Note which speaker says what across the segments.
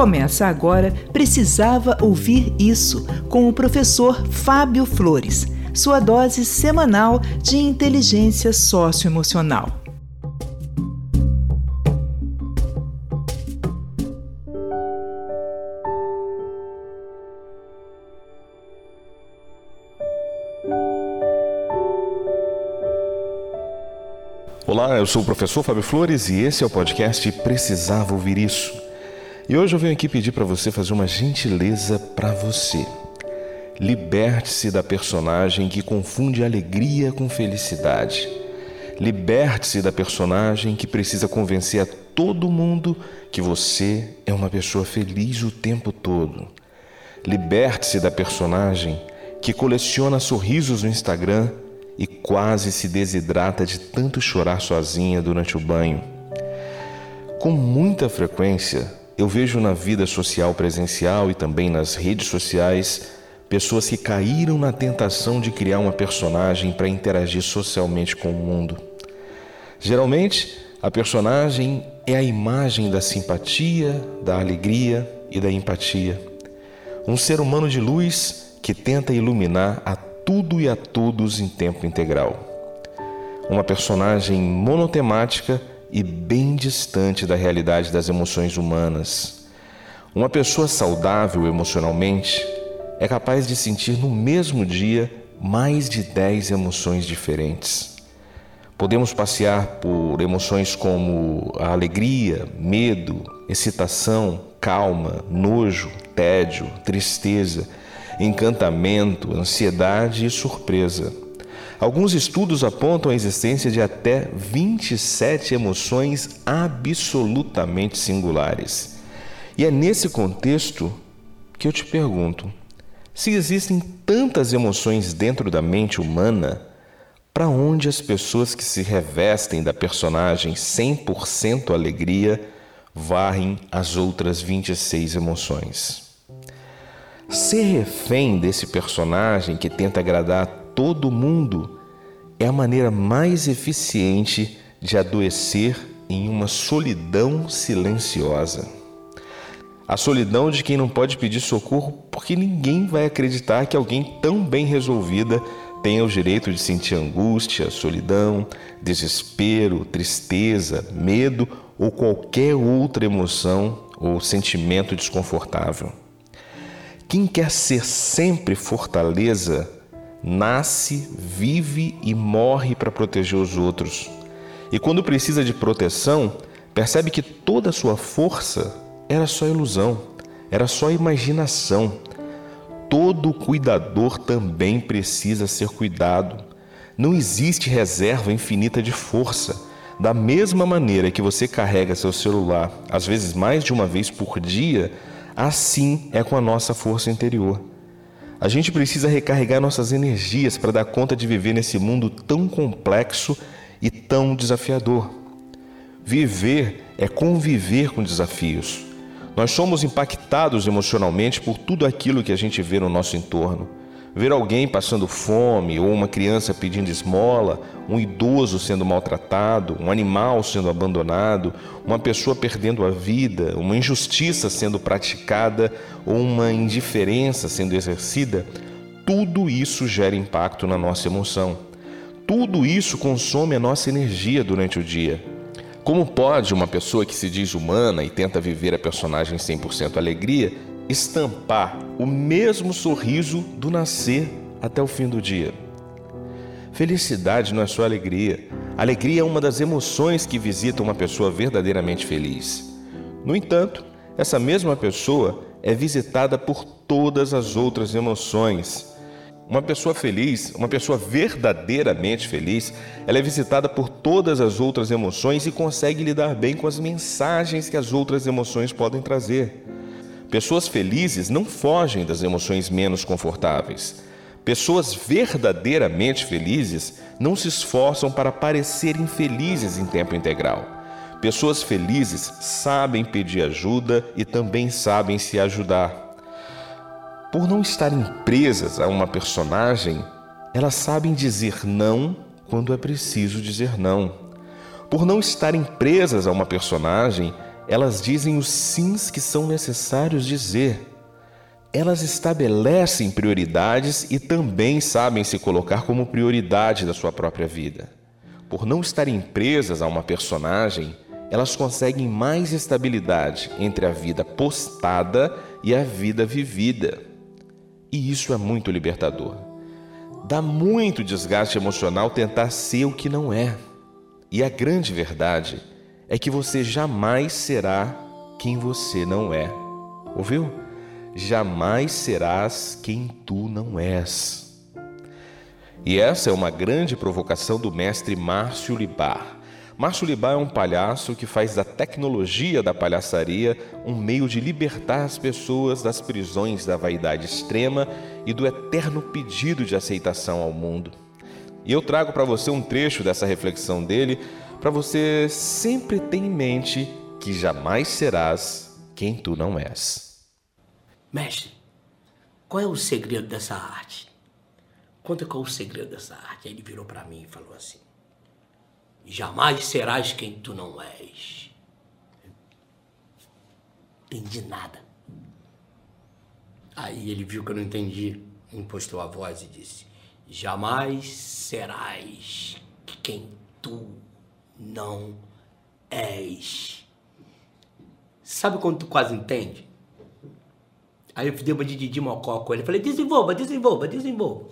Speaker 1: Começa agora Precisava Ouvir Isso, com o professor Fábio Flores, sua dose semanal de inteligência socioemocional.
Speaker 2: Olá, eu sou o professor Fábio Flores e esse é o podcast Precisava Ouvir Isso. E hoje eu venho aqui pedir para você fazer uma gentileza para você. Liberte-se da personagem que confunde alegria com felicidade. Liberte-se da personagem que precisa convencer a todo mundo que você é uma pessoa feliz o tempo todo. Liberte-se da personagem que coleciona sorrisos no Instagram e quase se desidrata de tanto chorar sozinha durante o banho. Com muita frequência, eu vejo na vida social presencial e também nas redes sociais pessoas que caíram na tentação de criar uma personagem para interagir socialmente com o mundo. Geralmente, a personagem é a imagem da simpatia, da alegria e da empatia. Um ser humano de luz que tenta iluminar a tudo e a todos em tempo integral. Uma personagem monotemática e bem distante da realidade das emoções humanas. Uma pessoa saudável emocionalmente é capaz de sentir no mesmo dia mais de 10 emoções diferentes. Podemos passear por emoções como a alegria, medo, excitação, calma, nojo, tédio, tristeza, encantamento, ansiedade e surpresa. Alguns estudos apontam a existência de até 27 emoções absolutamente singulares. E é nesse contexto que eu te pergunto: se existem tantas emoções dentro da mente humana, para onde as pessoas que se revestem da personagem 100% alegria varrem as outras 26 emoções? Ser refém desse personagem que tenta agradar todo mundo é a maneira mais eficiente de adoecer em uma solidão silenciosa. A solidão de quem não pode pedir socorro porque ninguém vai acreditar que alguém tão bem resolvida tenha o direito de sentir angústia, solidão, desespero, tristeza, medo ou qualquer outra emoção ou sentimento desconfortável. Quem quer ser sempre fortaleza nasce, vive e morre para proteger os outros. E quando precisa de proteção, percebe que toda a sua força era só ilusão, era só imaginação. Todo cuidador também precisa ser cuidado. Não existe reserva infinita de força. Da mesma maneira que você carrega seu celular, às vezes mais de uma vez por dia, assim é com a nossa força interior. A gente precisa recarregar nossas energias para dar conta de viver nesse mundo tão complexo e tão desafiador. Viver é conviver com desafios. Nós somos impactados emocionalmente por tudo aquilo que a gente vê no nosso entorno. Ver alguém passando fome, ou uma criança pedindo esmola, um idoso sendo maltratado, um animal sendo abandonado, uma pessoa perdendo a vida, uma injustiça sendo praticada ou uma indiferença sendo exercida, tudo isso gera impacto na nossa emoção. Tudo isso consome a nossa energia durante o dia. Como pode uma pessoa que se diz humana e tenta viver a personagem 100% alegria estampar o mesmo sorriso do nascer até o fim do dia. Felicidade não é só alegria. Alegria é uma das emoções que visita uma pessoa verdadeiramente feliz. No entanto, essa mesma pessoa é visitada por todas as outras emoções. Uma pessoa feliz, uma pessoa verdadeiramente feliz, ela é visitada por todas as outras emoções e consegue lidar bem com as mensagens que as outras emoções podem trazer. Pessoas felizes não fogem das emoções menos confortáveis. Pessoas verdadeiramente felizes não se esforçam para parecer infelizes em tempo integral. Pessoas felizes sabem pedir ajuda e também sabem se ajudar. Por não estarem presas a uma personagem, elas sabem dizer não quando é preciso dizer não. Por não estarem presas a uma personagem, Elas dizem os sims que são necessários dizer. Elas estabelecem prioridades e também sabem se colocar como prioridade da sua própria vida. Por não estarem presas a uma personagem, elas conseguem mais estabilidade entre a vida postada e a vida vivida. E isso é muito libertador. Dá muito desgaste emocional tentar ser o que não é. E a grande verdade é que você jamais será quem você não é. Ouviu? Jamais serás quem tu não és. E essa é uma grande provocação do mestre Márcio Libar. Márcio Libar é um palhaço que faz da tecnologia da palhaçaria um meio de libertar as pessoas das prisões da vaidade extrema e do eterno pedido de aceitação ao mundo. E eu trago para você um trecho dessa reflexão dele para você sempre ter em mente que jamais serás quem tu não és.
Speaker 3: Mestre, qual é o segredo dessa arte? Conta qual é o segredo dessa arte. Aí ele virou para mim e falou assim: Jamais serás quem tu não és. Entendi nada. Aí ele viu que eu não entendi, impostou a voz e disse: Jamais serás quem tu não és. Sabe quando tu quase entende? Aí eu dei uma de Didi Mocó com ele. Falei, desenvolva, desenvolva, desenvolva.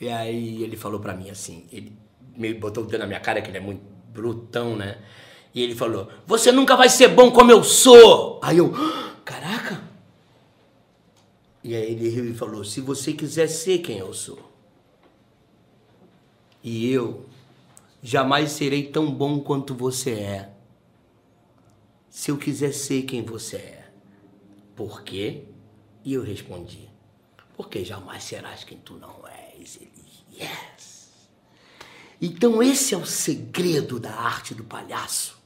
Speaker 3: E aí ele falou pra mim assim, ele me botou o dedo na minha cara, que ele é muito brutão, né? E ele falou, você nunca vai ser bom como eu sou. Aí eu, caraca. E aí ele riu e falou, se você quiser ser quem eu sou. E eu jamais serei tão bom quanto você é. Se eu quiser ser quem você é. Por quê? E eu respondi, porque jamais serás quem tu não és. Ele, yes. Então esse é o segredo da arte do palhaço.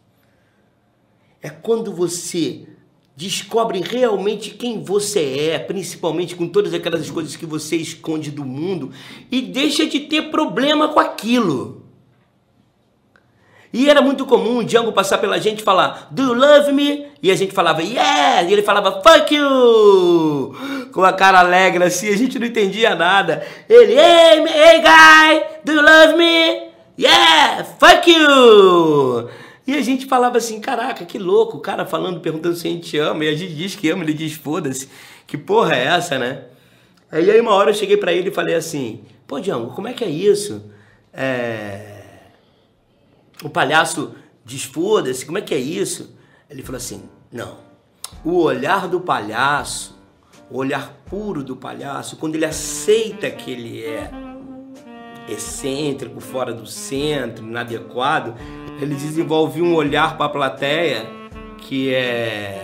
Speaker 3: É quando você descobre realmente quem você é, principalmente com todas aquelas coisas que você esconde do mundo e deixa de ter problema com aquilo. E era muito comum o Django passar pela gente e falar, Do you love me? E a gente falava, Yeah! E ele falava, Fuck you! Com a cara alegre assim, a gente não entendia nada. Ele, Hey, hey guy! Do you love me? Yeah! Fuck you! E a gente falava assim, caraca, que louco, o cara falando, perguntando se a gente ama, e a gente diz que ama, ele diz, foda-se, que porra é essa, né? Aí, aí uma hora eu cheguei para ele e falei assim, pô, Django, como é que é isso? É o palhaço diz foda-se, como é que é isso? Ele falou assim: não. O olhar do palhaço, o olhar puro do palhaço, quando ele aceita que ele é excêntrico, fora do centro, inadequado, ele desenvolve um olhar para a plateia que é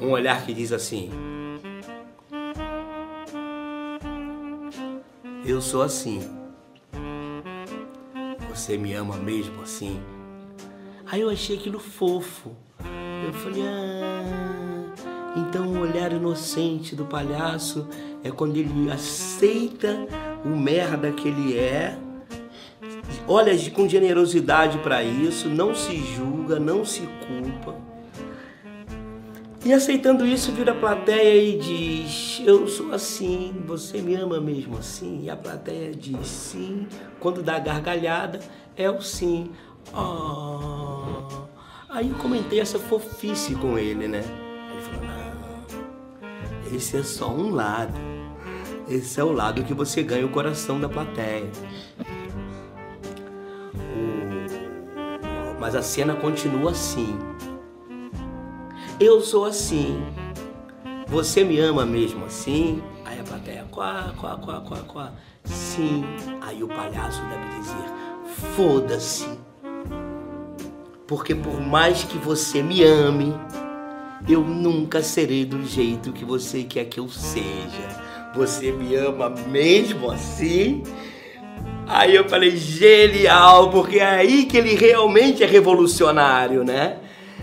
Speaker 3: um olhar que diz assim: Eu sou assim. Você me ama mesmo assim? Aí eu achei aquilo fofo. Eu falei, ah, então o olhar inocente do palhaço é quando ele aceita o merda que ele é, olha com generosidade para isso, não se julga, não se culpa. E aceitando isso, vira a plateia e diz: Eu sou assim, você me ama mesmo assim? E a plateia diz: Sim. Quando dá gargalhada, é o sim. Oh. Aí eu comentei essa fofice com ele, né? Ele falou: Não, esse é só um lado. Esse é o lado que você ganha o coração da plateia. Mas a cena continua assim. Eu sou assim. Você me ama mesmo assim? Aí a plateia, quá, quá, quá, quá, quá. Sim. Aí o palhaço deve dizer, foda-se. Porque por mais que você me ame, eu nunca serei do jeito que você quer que eu seja. Você me ama mesmo assim? Aí eu falei, genial, porque é aí que ele realmente é revolucionário, né?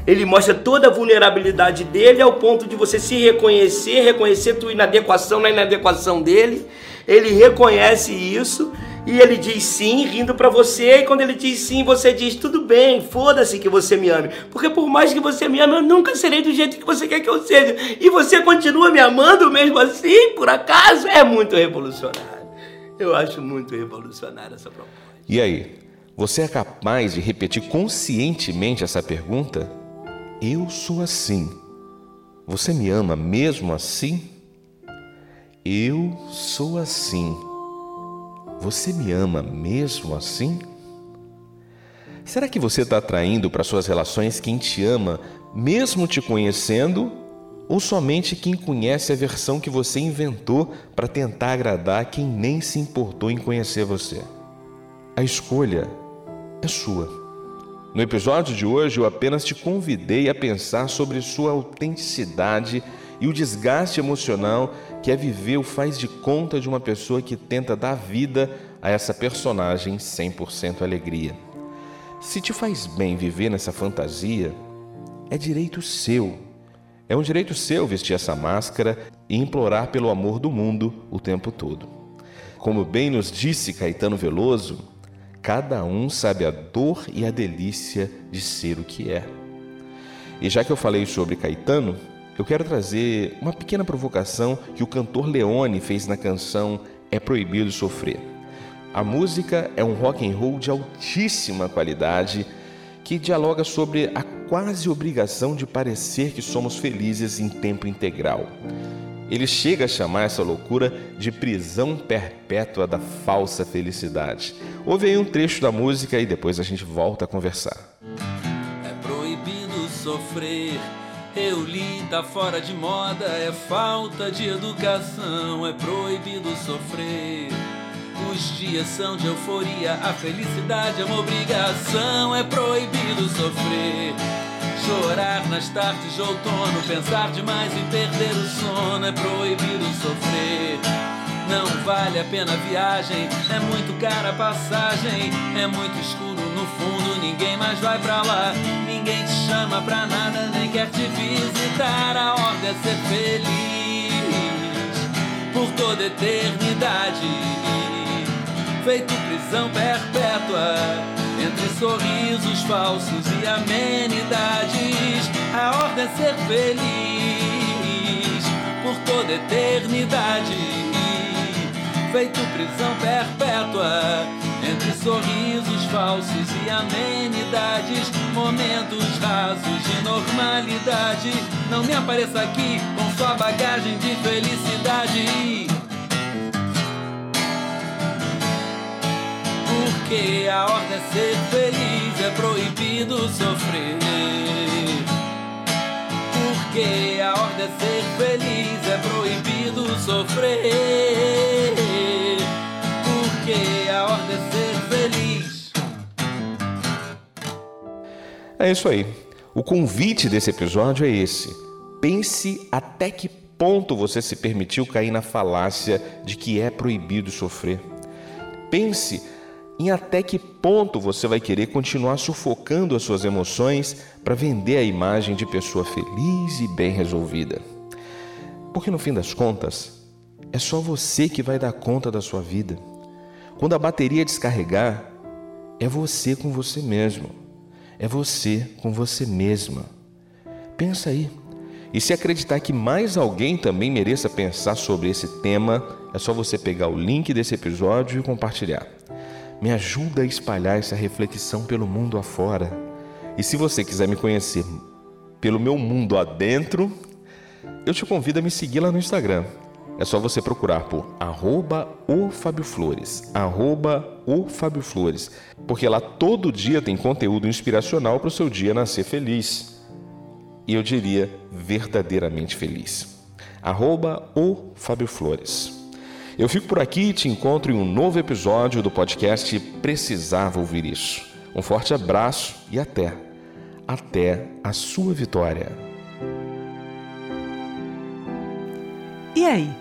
Speaker 3: Ele mostra toda a vulnerabilidade dele ao ponto de você se reconhecer, reconhecer tua inadequação na inadequação dele. Ele reconhece isso E ele diz sim, rindo para você, e quando ele diz sim, você diz tudo bem, foda-se que você me ame. Porque por mais que você me ame, eu nunca serei do jeito que você quer que eu seja. E você continua me amando mesmo assim, por acaso? É muito revolucionário. Eu acho muito revolucionário essa proposta.
Speaker 2: E aí, você é capaz de repetir conscientemente essa pergunta? Eu sou assim. Você me ama mesmo assim? Eu sou assim. Você me ama mesmo assim? Será que você está atraindo para suas relações quem te ama, mesmo te conhecendo, ou somente quem conhece a versão que você inventou para tentar agradar quem nem se importou em conhecer você? A escolha é sua. No episódio de hoje, eu apenas te convidei a pensar sobre sua autenticidade e o desgaste emocional que é viver o faz de conta de uma pessoa que tenta dar vida a essa personagem 100% alegria. Se te faz bem viver nessa fantasia, é direito seu. É um direito seu vestir essa máscara e implorar pelo amor do mundo o tempo todo. Como bem nos disse Caetano Veloso, cada um sabe a dor e a delícia de ser o que é. E já que eu falei sobre Caetano, eu quero trazer uma pequena provocação que o cantor Leone fez na canção É Proibido Sofrer. A música é um rock and roll de altíssima qualidade que dialoga sobre a quase obrigação de parecer que somos felizes em tempo integral. Ele chega a chamar essa loucura de prisão perpétua da falsa felicidade. Ouve aí um trecho da música e depois a gente volta a conversar.
Speaker 4: É proibido sofrer eu li, tá fora de moda, é falta de educação, é proibido sofrer. Os dias são de euforia, a felicidade é uma obrigação, é proibido sofrer. Chorar nas tardes de outono, pensar demais em perder o sono, é proibido sofrer. Não vale a pena a viagem, é muito cara a passagem, é muito escuro no fundo, ninguém mais vai pra lá. Ninguém te chama pra nada, nem quer te visitar. A ordem é ser feliz por toda eternidade. Feito prisão perpétua entre sorrisos falsos e amenidades. A ordem é ser feliz por toda eternidade feito prisão perpétua entre sorrisos falsos e amenidades, momentos rasos de normalidade. Não me apareça aqui com sua bagagem de felicidade. Porque a ordem é ser feliz, é proibido sofrer. Porque a ordem é ser feliz, é proibido sofrer
Speaker 2: É isso aí. O convite desse episódio é esse. Pense até que ponto você se permitiu cair na falácia de que é proibido sofrer. Pense em até que ponto você vai querer continuar sufocando as suas emoções para vender a imagem de pessoa feliz e bem resolvida. Porque no fim das contas, é só você que vai dar conta da sua vida. Quando a bateria descarregar, é você com você mesmo. É você com você mesma. Pensa aí. E se acreditar que mais alguém também mereça pensar sobre esse tema, é só você pegar o link desse episódio e compartilhar. Me ajuda a espalhar essa reflexão pelo mundo afora. E se você quiser me conhecer pelo meu mundo adentro, eu te convido a me seguir lá no Instagram é só você procurar por arroba o Fábio Flores, arroba o Fábio Flores, porque lá todo dia tem conteúdo inspiracional para o seu dia nascer feliz. E eu diria verdadeiramente feliz. Arroba o Fábio Flores. Eu fico por aqui e te encontro em um novo episódio do podcast Precisava Ouvir Isso. Um forte abraço e até, até a sua vitória.
Speaker 1: E aí?